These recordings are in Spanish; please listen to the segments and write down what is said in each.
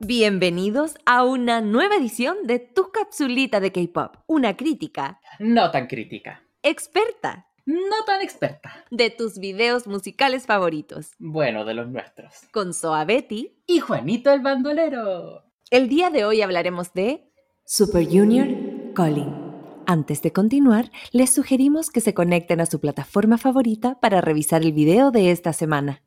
Bienvenidos a una nueva edición de Tu Capsulita de K-Pop, una crítica No tan crítica. experta No tan experta. de tus videos musicales favoritos, Bueno, de los nuestros. con Soa Betty. Y Juanito el bandolero. El día de hoy hablaremos de Super Junior Calling. Antes de continuar, les sugerimos que se conecten a su plataforma favorita para revisar el video de esta semana.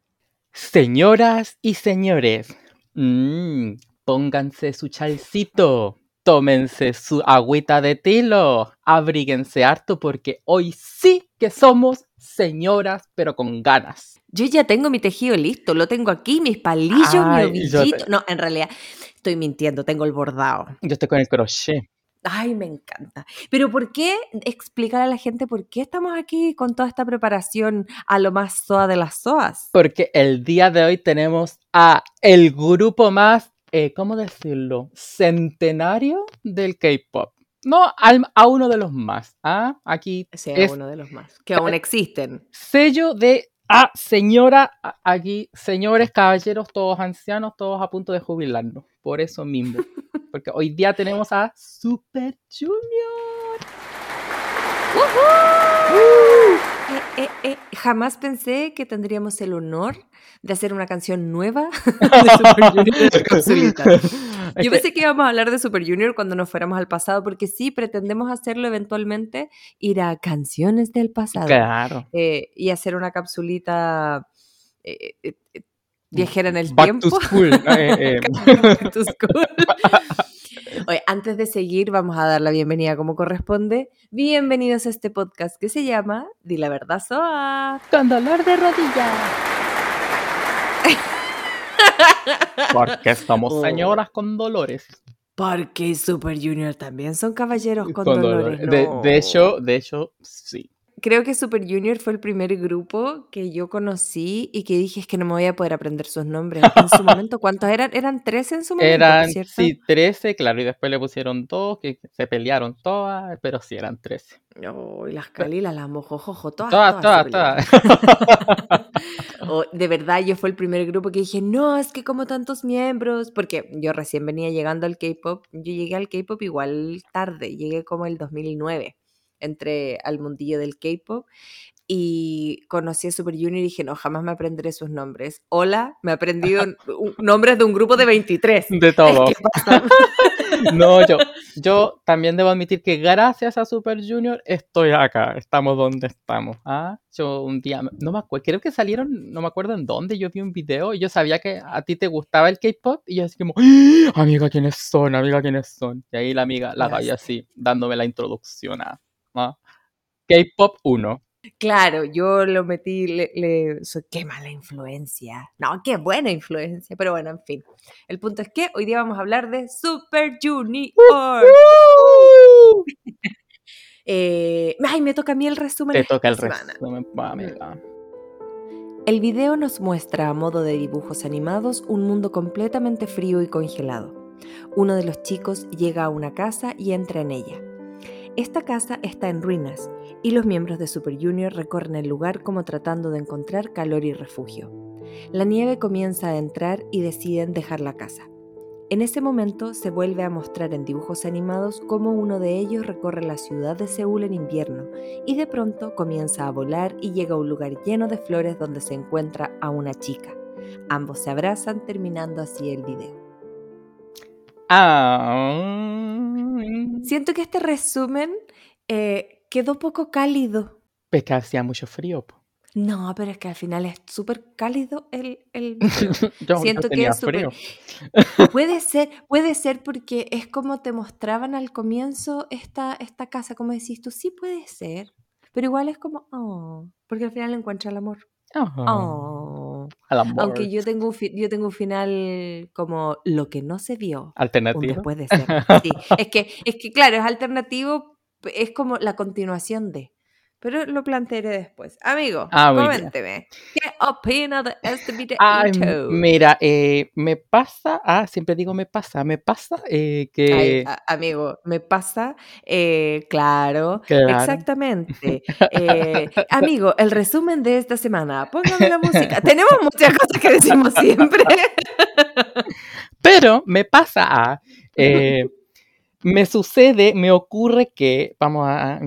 Señoras y señores, mm, pónganse su chalcito, tómense su agüita de tilo, abríguense harto porque hoy sí que somos señoras, pero con ganas. Yo ya tengo mi tejido listo, lo tengo aquí, mis palillos, Ay, mi ovillito. te- No, en realidad estoy mintiendo, tengo el bordado. Yo estoy con el crochet. Ay, me encanta. Pero ¿por qué explicar a la gente por qué estamos aquí con toda esta preparación a lo más soa de las soas? Porque el día de hoy tenemos a el grupo más, eh, ¿cómo decirlo? Centenario del K-pop. No, al- a uno de los más. ¿ah? Aquí Sea es uno de los más. Que aún existen. sello de a señora, aquí, señores, caballeros, todos ancianos, todos a punto de jubilarnos. Por eso mismo. Porque hoy día tenemos a Super Junior. Eh, eh, eh, jamás pensé que tendríamos el honor de hacer una canción nueva de Super Junior Yo pensé que íbamos a hablar de Super Junior cuando nos fuéramos al pasado, porque sí, pretendemos hacerlo eventualmente, ir a canciones del pasado. Claro. eh, y hacer una capsulita eh, eh, viajera en el Back tiempo. to school. Back to school. Oye, antes de seguir, vamos a dar la bienvenida como corresponde. Bienvenidos a este podcast que se llama Di la verdad, Soa. con dolor de rodilla. Porque somos Oh. señoras con dolores. Porque Super Junior también son caballeros con, Con dolores. dolores. De, de hecho, de hecho, sí. Creo que Super Junior fue el primer grupo que yo conocí y que dije es que no me voy a poder aprender sus nombres. En su momento, ¿cuántos eran? Eran 13 en su momento, Eran, ¿cierto? sí, 13, claro, y después le pusieron dos, que se pelearon todas, pero sí eran 13. Oh, y las calilas, las mojojojo, todas, Todas, todas, todas, todas. Oh, de verdad, yo fue el primer grupo que dije, no, es que como tantos miembros, porque yo recién venía llegando al K-pop, yo llegué al K-pop igual tarde, llegué como el 2009, entré al mundillo del K-pop y conocí a Super Junior y dije, no, jamás me aprenderé sus nombres. Hola, me he aprendido nombres de un grupo de 23. De todo. ¿Qué pasa? No, yo, yo también debo admitir que gracias a Super Junior estoy acá, estamos donde estamos. ¿ah? Yo un día, no me acuerdo, creo que salieron, no me acuerdo en dónde, yo vi un video y yo sabía que a ti te gustaba el K-pop y yo así como, ¡Ah! amiga, ¿quiénes son? Amiga, ¿quiénes son? Y ahí la amiga, la Ya Gaby sé. así, dándome la introducción a K-pop 1. Claro, yo lo metí, le, le- so- qué mala influencia. No, qué buena influencia, pero bueno, en fin. El punto es que hoy día vamos a hablar de Super Junior. Eh, ay, me toca a mí el resumen. Te toca el resto, amiga. El video nos muestra a modo de dibujos animados un mundo completamente frío y congelado. Uno de los chicos llega a una casa y entra en ella. Esta casa está en ruinas y los miembros de Super Junior recorren el lugar como tratando de encontrar calor y refugio. La nieve comienza a entrar y deciden dejar la casa. En ese momento se vuelve a mostrar en dibujos animados cómo uno de ellos recorre la ciudad de Seúl en invierno y de pronto comienza a volar y llega a un lugar lleno de flores donde se encuentra a una chica. Ambos se abrazan terminando así el video. Ah, Siento que este resumen eh, quedó poco cálido. es que hacía mucho frío. po. No, pero es que al final es súper cálido el, el Yo, yo Siento que tenía es frío. Puede ser, puede ser porque es como te mostraban al comienzo esta, esta casa, como decís tú, sí puede ser, pero igual es como, oh, porque al final encuentra el amor. Ajá. Oh. Aunque yo tengo, un fi- yo tengo un final como lo que no se vio. Alternativo. ser. Sí, es que, es que claro, es alternativo, es como la continuación de. Pero lo plantearé después. Amigo, Ah, coménteme. ¿Qué opina de este Ay, videito? mira, eh, me pasa, ah, siempre digo me pasa, me pasa eh, Ay, que, a- amigo, me pasa, eh, claro, claro, exactamente. Amigo, el resumen de esta semana, póngame la música. Tenemos muchas cosas que decimos siempre. pero me pasa, ah, eh, me sucede, me ocurre que, vamos a,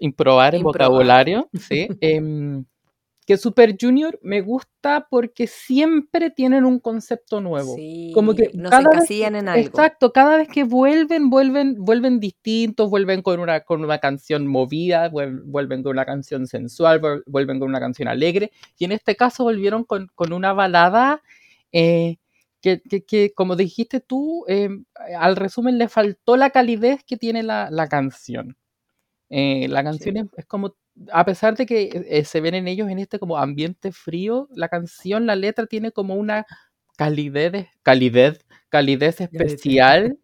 improbar el vocabulario, ¿sí? Em, que Super Junior me gusta porque siempre tienen un concepto nuevo. Como que cada vez encasillan en algo. Exacto, cada vez que vuelven, vuelven, vuelven distintos, vuelven con una, con una canción movida, vuel- vuelven con una canción sensual, vuel- vuelven con una canción alegre, y en este caso volvieron con, con una balada eh, que, que- que, como dijiste tú, eh, al resumen le faltó la calidez que tiene la, la canción. Eh, la canción Sí. es, es como, a pesar de que eh, se ven en ellos en este como ambiente frío, la canción, la letra tiene como una calidez, calidez, calidez especial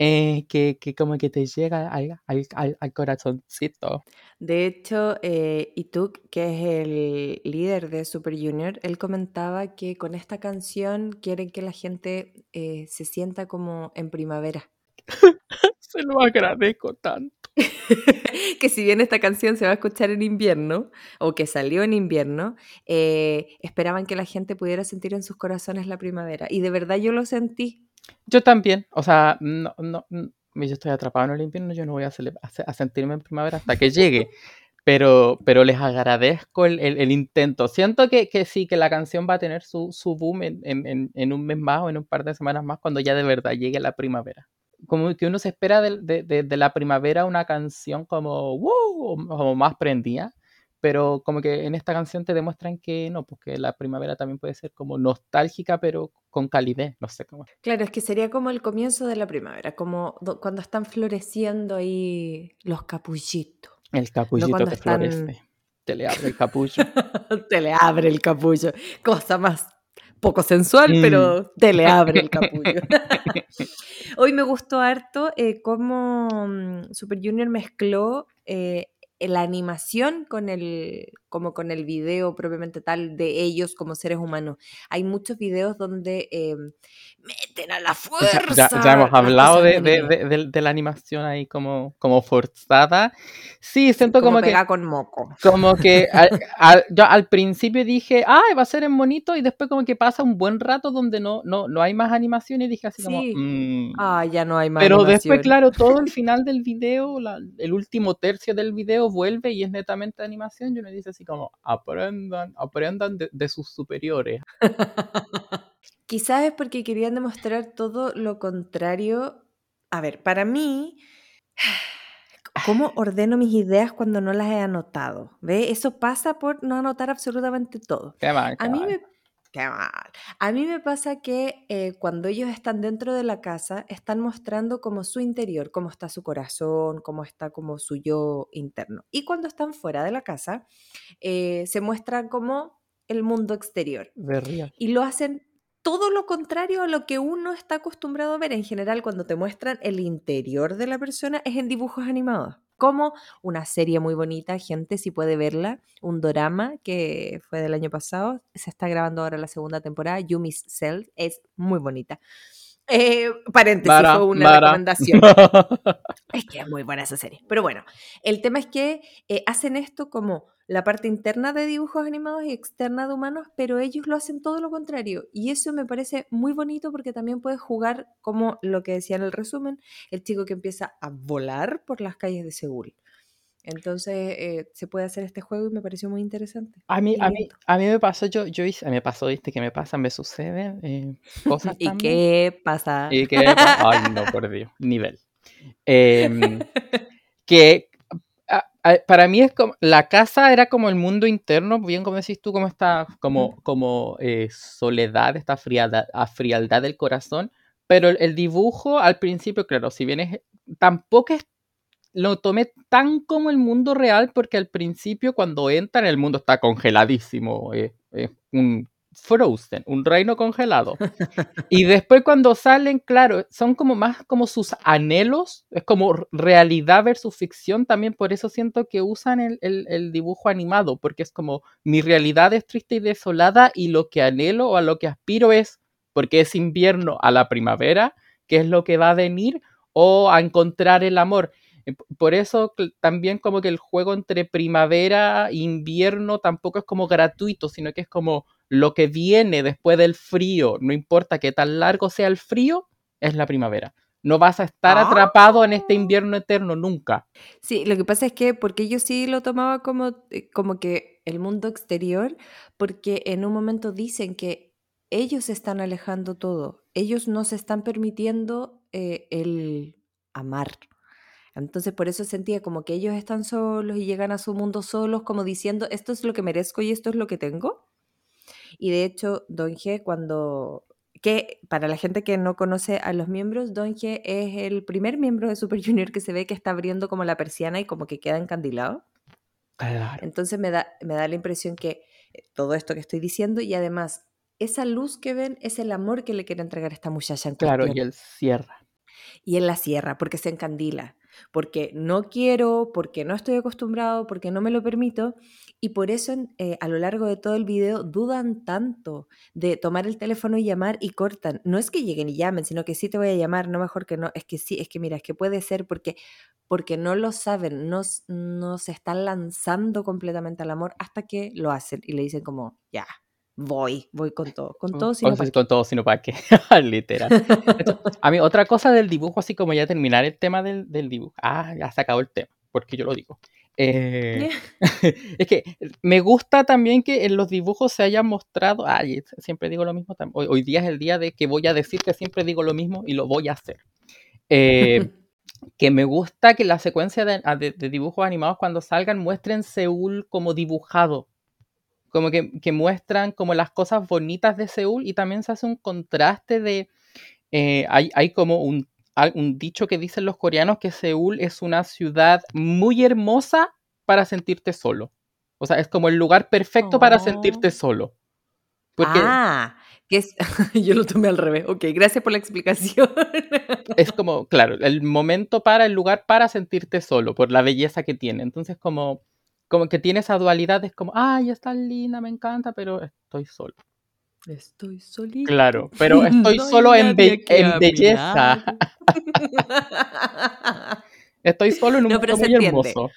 eh, que, que como que te llega al, al, al- al corazoncito. De hecho, eh, Ituk, que es el líder de Super Junior, él comentaba que con esta canción quieren que la gente eh, se sienta como en primavera. Se lo agradezco tanto. que si bien esta canción se va a escuchar en invierno, o que salió en invierno, eh, esperaban que la gente pudiera sentir en sus corazones la primavera. Y de verdad yo lo sentí. Yo también, o sea, no, no, no, yo estoy atrapado en el invierno, yo no voy a, a se- a sentirme en primavera hasta que llegue. Pero, pero les agradezco el, el- el intento. Siento que, que sí, que la canción va a tener su, su boom en- en- en un mes más o en un par de semanas más cuando ya de verdad llegue la primavera. Como que uno se espera de, de- de la primavera una canción como, wow, como más prendida. Pero como que en esta canción te demuestran que no, porque la primavera también puede ser como nostálgica, pero con calidez. No sé cómo. Claro, es que sería como el comienzo de la primavera, como do- cuando están floreciendo ahí los capullitos. El capullito te están- florece. Te le abre el capullo. te le abre el capullo. Cosa más poco sensual, Mm. pero te le abre el capullo. Hoy me gustó harto eh, cómo mm, Super Junior mezcló eh, la animación con el, como con el video propiamente tal de ellos como seres humanos. Hay muchos videos donde eh, meten a la Ya, fuerza. ya- ya hemos las hablado de, de- de- de- la animación ahí como, como forzada. Sí, siento como como, que, con moco. como que al, al- yo al principio dije, ay, va a ser en bonito, y después como que pasa un buen rato donde no, no, no hay más animación y dije así como, Sí. "Mm". Ah, ya no hay más Pero después, animación. claro, todo el final del video, la- el último tercio del video vuelve y es netamente animación. Y uno dice así como, aprendan, aprendan de, de sus superiores. Quizás es porque querían demostrar todo lo contrario. A ver, para mí, ¿cómo ordeno mis ideas cuando no las he anotado? ¿Ve? Eso pasa por no anotar absolutamente todo. Qué mal, qué A mí mal. me, qué mal. A mí me pasa que eh, cuando ellos están dentro de la casa, están mostrando como su interior, cómo está su corazón, cómo está como su yo interno. Y cuando están fuera de la casa, eh, se muestra como el mundo exterior y lo hacen todo lo contrario a lo que uno está acostumbrado a ver. En general, cuando te muestran el interior de la persona, es en dibujos animados. Como una serie muy bonita, gente, si puede verla, un dorama que fue del año pasado, se está grabando ahora la segunda temporada, Yumi's Cell, es muy bonita. Eh, paréntesis, Mara, fue una Mara. recomendación. Es que es muy buena esa serie. Pero bueno, el tema es que eh, hacen esto como la parte interna de dibujos animados y externa de humanos, pero ellos lo hacen todo lo contrario. Y eso me parece muy bonito porque también puedes jugar como lo que decía en el resumen, el chico que empieza a volar por las calles de Seúl. Entonces eh, se puede hacer este juego y me pareció muy interesante. A mí, a mí, a mí me pasó, yo, yo hice, me pasó, viste, que me pasa, me sucede eh, cosas ¿Y también. qué pasa? Y que, ay, no, por Dios, nivel. Em, que a- a- para mí es como, la casa era como el mundo interno, bien como decís tú, como esta, como, como eh, soledad, esta frialdad, frialdad del corazón, pero el, el dibujo al principio, claro, si bien es, tampoco es, lo tomé tan como el mundo real, porque al principio cuando entran el mundo está congeladísimo, eh, es un Frozen, un reino congelado. Y después cuando salen, claro, son como más como sus anhelos, es como realidad versus ficción también, por eso siento que usan el, el, dibujo animado, porque es como mi realidad es triste y desolada y lo que anhelo o a lo que aspiro es, porque es invierno a la primavera, que es lo que va a venir, o a encontrar el amor. Por eso también como que el juego entre primavera e invierno tampoco es como gratuito, sino que es como lo que viene después del frío, no importa que tan largo sea el frío, es la primavera. No vas a estar atrapado en este ah. invierno eterno nunca. Sí, lo que pasa es que, porque yo sí lo tomaba como, eh, como que el mundo exterior, porque en un momento dicen que ellos están alejando todo, ellos no se están permitiendo eh, el amar. Entonces por eso sentía como que ellos están solos y llegan a su mundo solos, como diciendo, esto es lo que merezco y esto es lo que tengo. Y de hecho, Don G, cuando... Que para la gente que no conoce a los miembros, Don G es el primer miembro de Super Junior que se ve que está abriendo como la persiana y como que queda encandilado. Entonces me da, me da la impresión que eh, todo esto que estoy diciendo y además esa luz que ven es el amor que le quiere entregar esta muchacha. En claro, y él cierra. Y él la cierra porque se encandila porque no quiero, porque no estoy acostumbrado, porque no me lo permito. Y por eso eh, a lo largo de todo el video dudan tanto de tomar el teléfono y llamar y cortan. No es que lleguen y llamen, sino que sí te voy a llamar, no mejor que no. Es que sí, es que mira, es que puede ser porque, porque no lo saben, no, no se están lanzando completamente al amor hasta que lo hacen y le dicen como, ya, voy, voy con todo, con todo, sino para con todo, sino para qué, literal. a mí otra cosa del dibujo, así como ya terminar el tema del, del dibujo, ah, ya se acabó el tema, porque yo lo digo. Eh, es que me gusta también que en los dibujos se haya mostrado, ay, siempre digo lo mismo, hoy, hoy, día es el día de que voy a decir que siempre digo lo mismo y lo voy a hacer. Eh, que me gusta que la secuencia de, de, de, dibujos animados cuando salgan muestren Seúl como dibujado, como que, muestran como las cosas bonitas de Seúl y también se hace un contraste de, eh, hay, hay, como un, un dicho que dicen los coreanos que Seúl es una ciudad muy hermosa para sentirte solo. O sea, es como el lugar perfecto para sentirte oh. solo. ah, que es, yo lo tomé al revés. Ok, gracias por la explicación. Es como, claro, el momento para, el lugar para sentirte solo, por la belleza que tiene. Entonces, como como que tiene esa dualidad, es como, ay, está linda, me encanta, pero estoy solo. Estoy solito. Claro, pero estoy solo en, belleza. estoy solo en un mundo muy hermoso.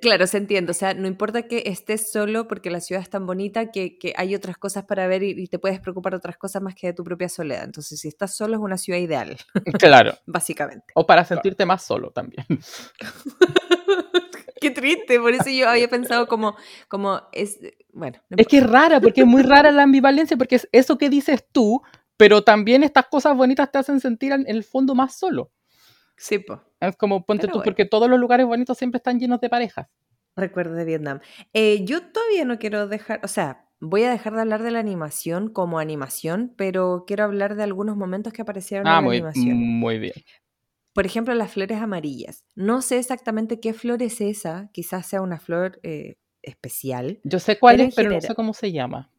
Claro, se entiende. O sea, no importa que estés solo porque la ciudad es tan bonita que, hay otras cosas para ver y, te puedes preocupar de otras cosas más que de tu propia soledad. Entonces, si estás solo es una ciudad ideal. Claro. Básicamente. O para sentirte más solo también. Qué triste, por eso yo había pensado como, como es, bueno. es que es rara, porque es muy rara la ambivalencia, porque es eso que dices tú, pero también estas cosas bonitas te hacen sentir en el fondo más solo. Sí, pues. Es como ponte tú, porque todos los lugares bonitos siempre están llenos de parejas. Recuerdo de Vietnam. Eh, yo todavía no quiero dejar, o sea, voy a dejar de hablar de la animación como animación, pero quiero hablar de algunos momentos que aparecieron en ah, la animación. Muy bien. Por ejemplo, las flores amarillas. No sé exactamente qué flor es esa, quizás sea una flor eh, especial. Yo sé cuál es, pero no sé cómo se llama.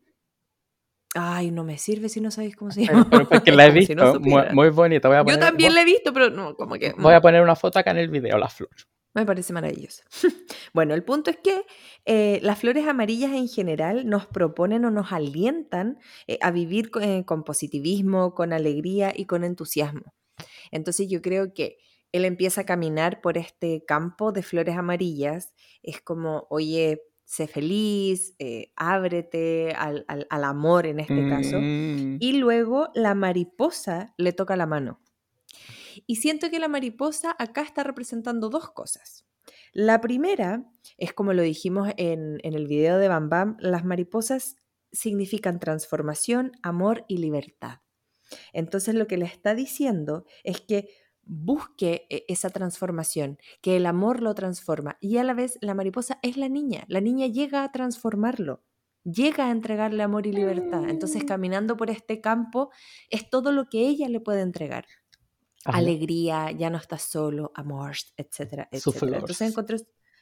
Ay, no me sirve si no sabéis cómo se llama. Pero, porque la he visto, muy, bonita. Yo también la he visto, pero no, como que... Voy a poner una foto acá en el video, la flor. Me parece maravilloso. bueno, el punto es que eh, las flores amarillas en general nos proponen o nos alientan eh, a vivir con positivismo, con alegría y con entusiasmo. Entonces yo creo que él empieza a caminar por este campo de flores amarillas, es como, oye, sé feliz, eh, ábrete al, amor en este caso, mm. y luego la mariposa le toca la mano. Y siento que la mariposa acá está representando dos cosas. La primera es como lo dijimos en, en el video de Bam Bam, las mariposas significan transformación, amor y libertad. Entonces lo que le está diciendo es que busque e, esa transformación, que el amor lo transforma y a la vez la mariposa es la niña, la niña llega a transformarlo, llega a entregarle amor y libertad. Entonces mm. caminando por este campo es todo lo que ella le puede entregar. Alegría, ya no estás solo, amor, etcétera, etcétera. Entonces encontré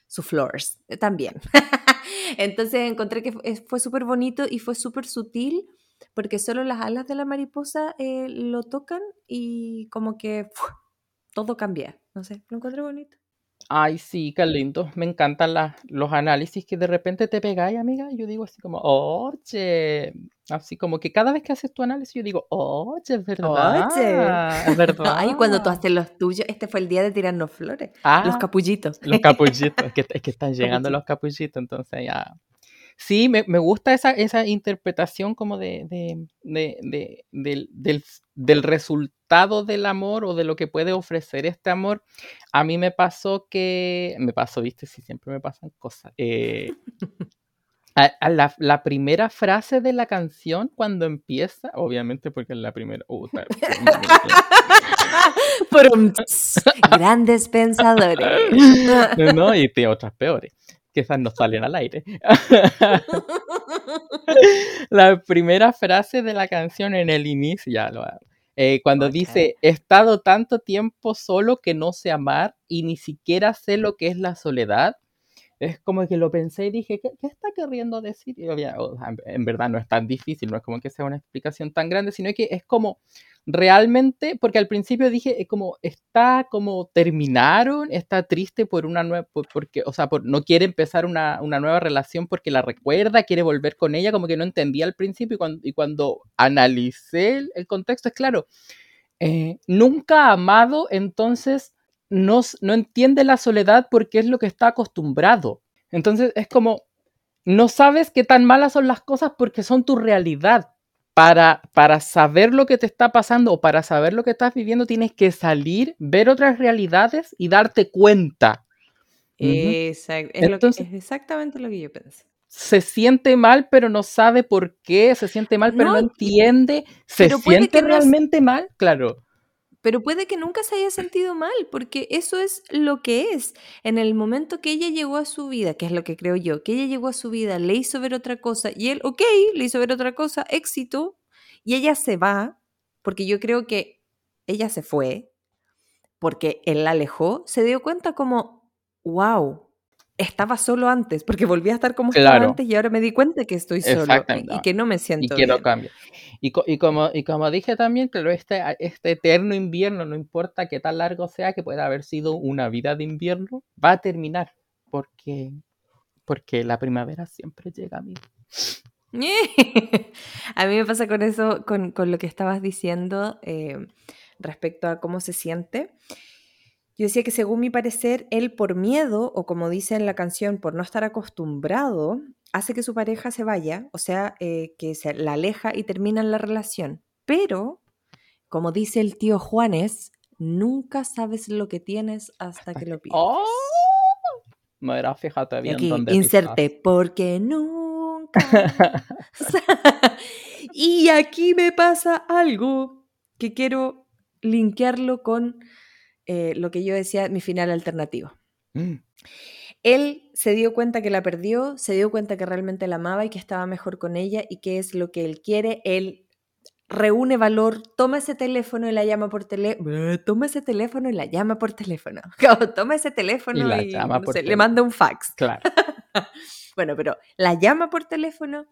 Su flores eh, también. Entonces encontré que fue- fue súper bonito y fue súper sutil porque solo las alas de la mariposa eh, lo tocan y como que ¡fua! todo cambia. No sé, lo encontré bonito. Ay, sí, qué lindo. Me encantan las- los análisis que de repente te pegáis, amiga. Yo digo así como, oye, así como que cada vez que haces tu análisis, yo digo, oye, es verdad, es verdad. Ay, cuando tú haces los tuyos, este fue el día de tirarnos flores. Los Ah, capullitos. los capullitos, es que, es que están llegando Capullitos. los capullitos, entonces ya. Sí, me, me gusta esa, esa interpretación como de, de- de- de- del, del- del resultado del amor o de lo que puede ofrecer este amor. A mí me pasó que, me pasó, viste, sí, siempre me pasan cosas. eh, a, a la, la primera frase de la canción cuando empieza, obviamente porque es la primera... uh, tss, Grandes pensadores. no, y tiene otras peores, que esas no salen al aire. La primera frase de la canción en el inicio, ya lo. Eh, cuando dice, he estado tanto tiempo solo que no sé amar y ni siquiera sé lo que es la soledad, es como que lo pensé y dije, ¿qué, qué está queriendo decir? Y obvia- en- verdad no es tan difícil, no es como que sea una explicación tan grande, sino que es como realmente, porque al principio dije, eh, como está como terminaron, está triste por una nueva, porque, o sea, por, no quiere empezar una, una nueva relación porque la recuerda, quiere volver con ella, como que no entendía al principio y cuando, y cuando analicé el, el contexto, es claro, eh, nunca amado, entonces no, no entiende la soledad porque es lo que está acostumbrado. Entonces es como, no sabes qué tan malas son las cosas porque son tu realidad. Para, para saber lo que te está pasando o para saber lo que estás viviendo, tienes que salir, ver otras realidades y darte cuenta. Exacto. Es, lo que- Entonces- es exactamente lo que yo pensé. Se siente mal, pero no sabe por qué, se siente mal, pero no, entiende, se pero siente no realmente mal, claro. Pero puede que nunca se haya sentido mal, porque eso es lo que es. En el momento que ella llegó a su vida, que es lo que creo yo, que ella llegó a su vida, le hizo ver otra cosa y él, ok, le hizo ver otra cosa, éxito, y ella se va, porque yo creo que ella se fue, porque él la alejó, se dio cuenta como, wow, estaba solo antes, porque volví a estar como estaba Claro. antes y ahora me di cuenta que estoy solo y- que no me y siento cambio. Y, co- y como, y como dije también, claro, este, este eterno invierno, no importa qué tan largo sea, que pueda haber sido una vida de invierno, va a terminar, porque, porque la primavera siempre llega a mí. A mí me pasa con eso, con, con lo que estabas diciendo eh, respecto a cómo se siente. Yo decía que según mi parecer, él por miedo, o como dice en la canción, por no estar acostumbrado, hace que su pareja se vaya, o sea, eh, que se la aleja y terminan la relación. Pero, como dice el tío Juanes, nunca sabes lo que tienes hasta que lo pierdes. ¡Oh! Mira, fíjate Y bien aquí dónde inserte, porque nunca. y aquí me pasa algo que quiero linkearlo con eh, lo que yo decía, mi final alternativo. Mm, Él se dio cuenta que la perdió, se dio cuenta que realmente la amaba y que estaba mejor con ella y que es lo que él quiere. Él reúne valor, toma ese teléfono y la llama por teléfono. Toma ese teléfono y la llama por teléfono. toma ese teléfono y, la llama no por sé, le teléfono. manda un fax. Claro. Bueno, pero la llama por teléfono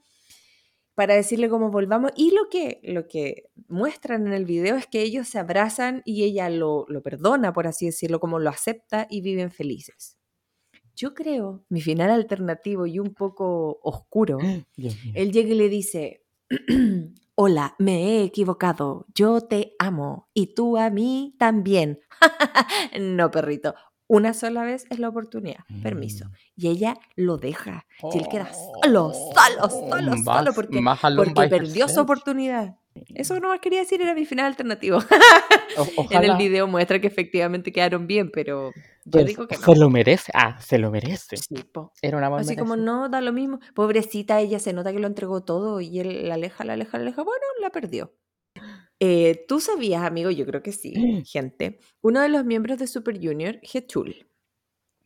para decirle cómo volvamos. Y lo que, lo que muestran en el video es que ellos se abrazan y ella lo, lo perdona, por así decirlo, como lo acepta y viven felices. Yo creo, mi final alternativo y un poco oscuro, Dios él llega y le dice, hola, me he equivocado, yo te amo y tú a mí también. no, perrito, una sola vez es la oportunidad, permiso. Mm. Y ella lo deja. Y él queda solo, solo, solo, Más- solo, porque, porque perdió su oportunidad. Eso no más quería decir, era mi final alternativo. En el video muestra que efectivamente quedaron bien, pero yo pues, digo que no. Se lo merece. Ah, se lo merece. Sí. Era una buena Así como no, da lo mismo. Pobrecita, ella se nota que lo entregó todo y él la aleja, la aleja, la aleja. Bueno, la perdió. Eh, Tú sabías, amigo, yo creo que sí, gente. Uno de los miembros de Super Junior, Hetul,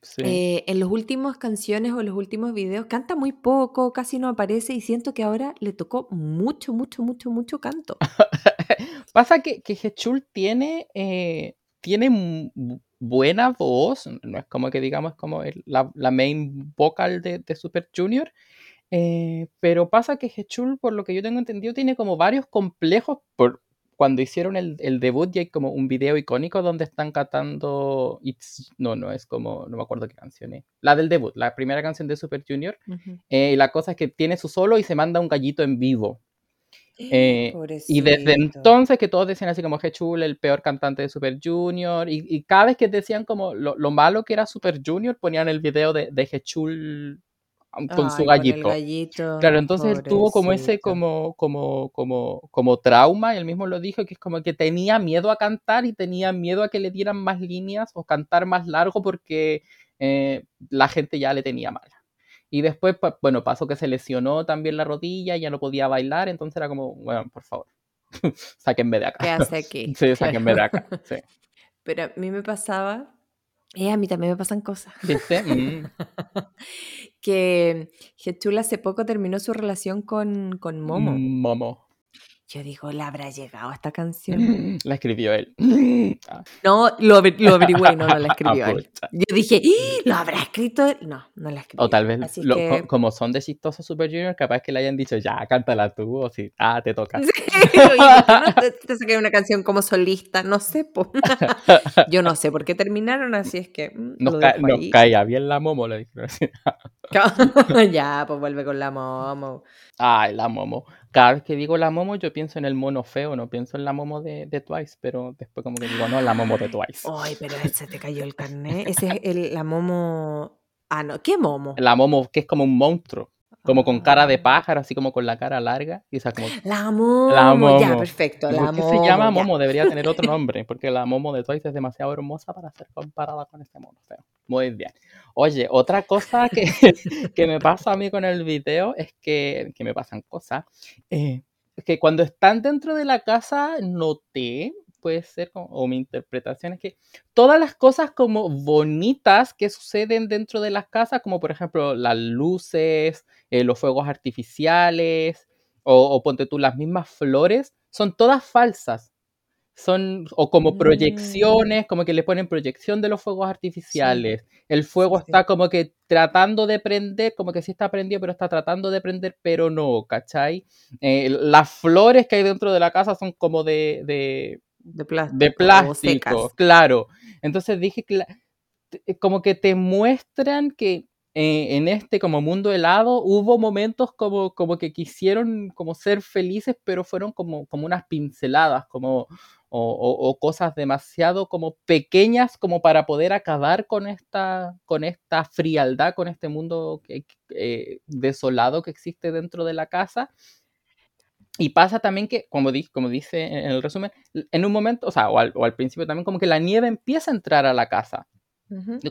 Sí. eh, en las últimas canciones o en los últimos videos canta muy poco, casi no aparece y siento que ahora le tocó mucho, mucho, mucho, mucho canto. Pasa que, que Hechul tiene, eh, tiene buena voz, no es como que digamos como el- la, la main vocal de, de Super Junior, eh, pero pasa que Hechul, por lo que yo tengo entendido, tiene como varios complejos por cuando hicieron el, el debut y hay como un video icónico donde están cantando It's, no, no, es como, no me acuerdo qué canción es, la del debut, la primera canción de Super Junior, eh, y la cosa es que tiene su solo y se manda un gallito en vivo. Eh, y desde entonces que todos decían así como Hechul, el peor cantante de Super Junior, y, y cada vez que decían como lo, lo malo que era Super Junior, ponían el video de, de Hechul con su Ay, gallito. gallito. Claro, entonces él tuvo como ese como, como, como, como trauma, y él mismo lo dijo, que es como que tenía miedo a cantar y tenía miedo a que le dieran más líneas o cantar más largo porque eh, la gente ya le tenía mala. Y después, pues, bueno, pasó que se lesionó también la rodilla, ya no podía bailar, entonces era como, bueno, por favor, sáquenme de ¿Qué acá. hace aquí? Sí, sáquenme de Claro. acá. Sí. Pero a mí me pasaba, y a mí también me pasan cosas, ¿Viste? Mm. que Hechul hace poco terminó su relación con, con Momo. Momo. Yo digo, ¿le habrá llegado esta canción? La escribió él. Ah, No, lo, lo averigüé no, no la escribió él. Yo dije, "¡Ih! ¿lo habrá escrito él? No, no la escribió. O tal vez, Así lo- que- como son de chistosos Super Junior, capaz que le hayan dicho, ya, cántala tú, o si, ah, te toca. Sí, oye, ¿por qué no te, te saqué una canción como solista? No sé, po. Yo no sé por qué terminaron así, es que mm, Nos, ca- nos caía bien la Momo, le dijeron así. ya, pues vuelve con la momo. Ay, la Momo. Cada vez que digo la Momo, yo pienso en el mono feo, no pienso en la Momo de, de Twice, pero después como que digo, no, la Momo de Twice. Ay, pero se te cayó el carnet. Ese es el, la momo. Ah, no, ¿qué momo? La Momo que es como un monstruo, como con cara de pájaro, así como con la cara larga, y esa como... La momo. La Ya, Momo. perfecto. ¿Y La ¿Por qué momo. se llama ya. Momo? Debería tener otro nombre, porque la Momo de Twice es demasiado hermosa para ser comparada con este mono. Muy bien. Oye, otra cosa que, que me pasa a mí con el video es que, que me pasan cosas, eh, que cuando están dentro de la casa noté, puede ser, como- o mi interpretación es que todas las cosas como bonitas que suceden dentro de las casas, como por ejemplo las luces, eh, los fuegos artificiales, o, o ponte tú las mismas flores, son todas falsas. Son, o como Mm. proyecciones, como que le ponen proyección de los fuegos artificiales. El fuego sí. está como que tratando de prender, como que sí está prendido, pero está tratando de prender, pero no, ¿cachai? Eh, las flores que hay dentro de la casa son como de, de, De plástico. de plástico, claro. Entonces dije eh, como que te muestran que eh, en este como mundo helado hubo momentos como, como que quisieron como ser felices, pero fueron como, como unas pinceladas, como o, o- o cosas demasiado como pequeñas como para poder acabar con esta, con esta frialdad, con este mundo eh, desolado que existe dentro de la casa. Y pasa también que, como, di- como dice en el resumen, en un momento, o sea, o al, o al principio también, como que la nieve empieza a entrar a la casa.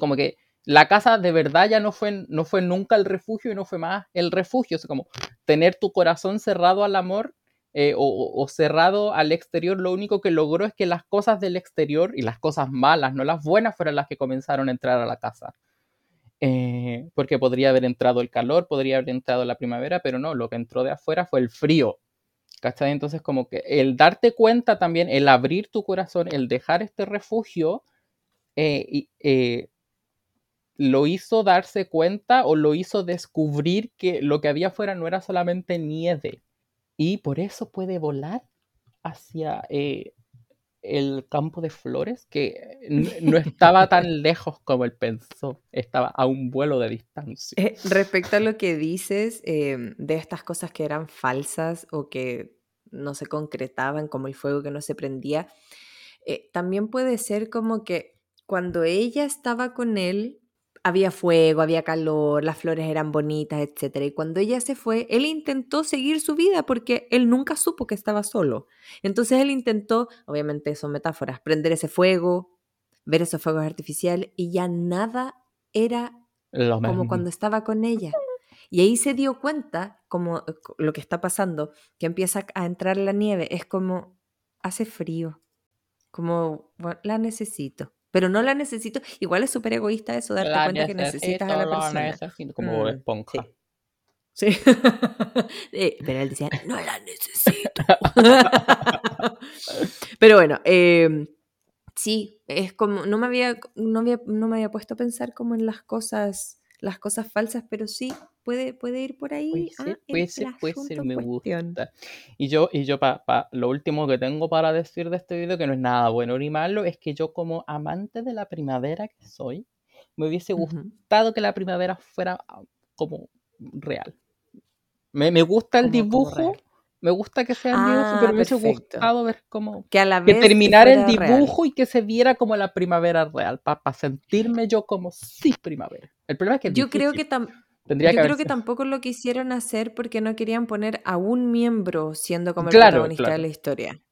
Como que la casa de verdad ya no fue, no fue nunca el refugio y no fue más el refugio. O sea, como tener tu corazón cerrado al amor eh, o, cerrado al exterior, lo único que logró es que las cosas del exterior y las cosas malas, no las buenas, fueron las que comenzaron a entrar a la casa. Eh, porque podría haber entrado el calor, podría haber entrado la primavera, pero no, lo que entró de afuera fue el frío. ¿Cachai? Entonces, como que el darte cuenta también, el abrir tu corazón, el dejar este refugio, eh, eh, lo hizo darse cuenta o lo hizo descubrir que lo que había afuera no era solamente nieve. Y por eso puede volar hacia eh, el campo de flores, que no estaba tan lejos como él pensó, estaba a un vuelo de distancia. Eh, respecto a lo que dices eh, de estas cosas que eran falsas o que no se concretaban, como el fuego que no se prendía, eh, también puede ser como que cuando ella estaba con él, había fuego, había calor, las flores eran bonitas, etc. Y cuando ella se fue, él intentó seguir su vida porque él nunca supo que estaba solo. Entonces él intentó, obviamente son metáforas, prender ese fuego, ver esos fuegos artificiales y ya nada era Lo como mismo. cuando estaba con ella. Y ahí se dio cuenta, como eh, lo que está pasando, que empieza a entrar la nieve, es como, hace frío, como, "Bueno, la necesito, pero no la necesito, igual es súper egoísta eso, darte La cuenta que necesitas a la persona. como Mm, esponja. Sí. Eh, pero él decía, no la necesito. pero bueno, em, Sí, es como, no me había, no había, no me había puesto a pensar como en las cosas, las cosas falsas, pero sí, puede, puede ir por ahí. Puede ah, ser, el- puede ser, puede ser, me cuestión. gusta. Y yo, y yo pa, pa- lo último que tengo para decir de este video, que no es nada bueno ni malo, es que yo como amante de la primavera que soy, me hubiese gustado que la primavera fuera ah, como real. Me, me gusta el dibujo, me gusta que sea el dibujo, Ah, pero me hubiese gustado ver como Que a la que vez terminara el fuera real. dibujo y que se viera como la primavera real, para sentirme yo como sí primavera. El problema es que es Yo creo difícil. que tam- tendría Yo que creo que tampoco lo quisieron hacer porque no querían poner a un miembro siendo como el Claro, protagonista de la historia.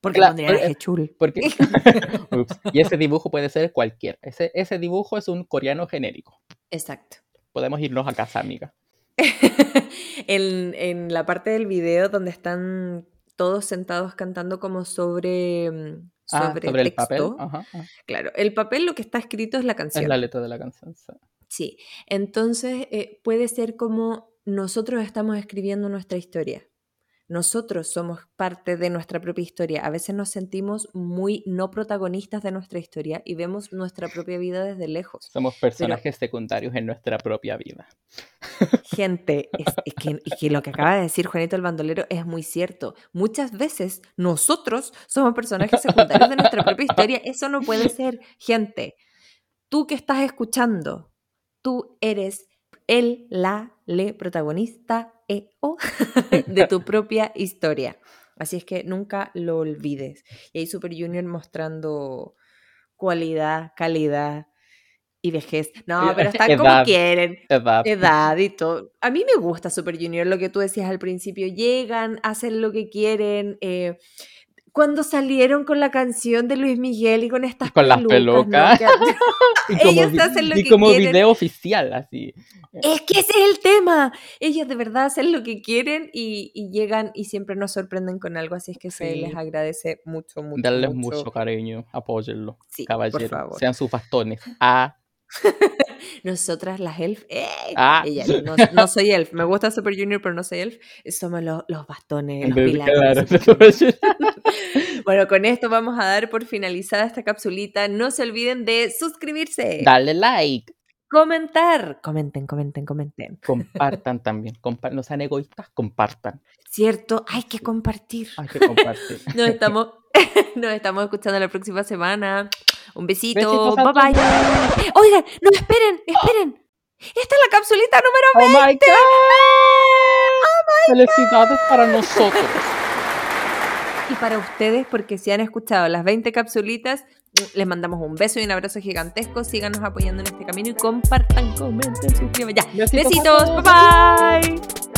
Porque Claro, pondrían a Hechul. Porque, Ups. y ese dibujo puede ser cualquiera. Ese, ese dibujo es un coreano genérico. Exacto. Podemos irnos a casa, amiga. en, en la parte del video donde están todos sentados cantando como sobre, mm, Ah, sobre, sobre el texto. papel. Ajá, ajá. Claro, el papel lo que está escrito es la Es canción. la letra de la canción. sí. Sí, entonces eh, puede ser como nosotros estamos escribiendo nuestra historia. Nosotros somos parte de nuestra propia historia. A veces nos sentimos muy no protagonistas de nuestra historia y vemos nuestra propia vida desde lejos. Somos personajes secundarios en nuestra propia vida. Gente, es, es que, es que lo que acaba de decir Juanito el Bandolero es muy cierto. Muchas veces nosotros somos personajes secundarios de nuestra propia historia. Eso no puede ser. Gente, tú que estás escuchando, tú eres el, la, le protagonista e, o de tu propia historia. Así es que nunca lo olvides. Y ahí Super Junior mostrando cualidad, calidad y vejez. No, pero están como quieren Edad. edad y todo. A mí me gusta Super Junior, lo que tú decías al principio. Llegan, hacen lo que quieren. eh, cuando salieron con la canción de Luis Miguel y con estas Con las pelucas, ¿no? Que- Y ellos vi- hacen lo y que como quieren. video oficial, así. es que ese es el tema. Ellos de verdad hacen lo que quieren y, y llegan y siempre nos sorprenden con algo. Así es que se les agradece mucho, mucho. Darles mucho. mucho cariño, apóyenlo, Sí, por caballeros. favor. Sean sus bastones. Ah, Nosotras las elf. ¡ey! Ah. Ella, no, no soy elf. Me gusta Super Junior, pero no soy elf. Somos los, los bastones, los pilares. claro. Bueno, con esto vamos a dar por finalizada esta capsulita. No se olviden de suscribirse, Dale like. comentar. Comenten, comenten, comenten. Compartan también. compa- no sean egoístas, compartan. ¿Cierto? Hay que compartir. Hay que compartir. Nos estamos, nos estamos escuchando la próxima semana. Un besito. Besitos bye bye. Oigan, no, esperen, esperen. Esta es la capsulita número ¡Oh, my God! Felicidades para nosotros. Y para ustedes, porque si han escuchado las 20 capsulitas, les mandamos un beso y un abrazo gigantesco. Síganos apoyando en este camino y compartan, comenten, suscriban. Ya, Besitos bye bye.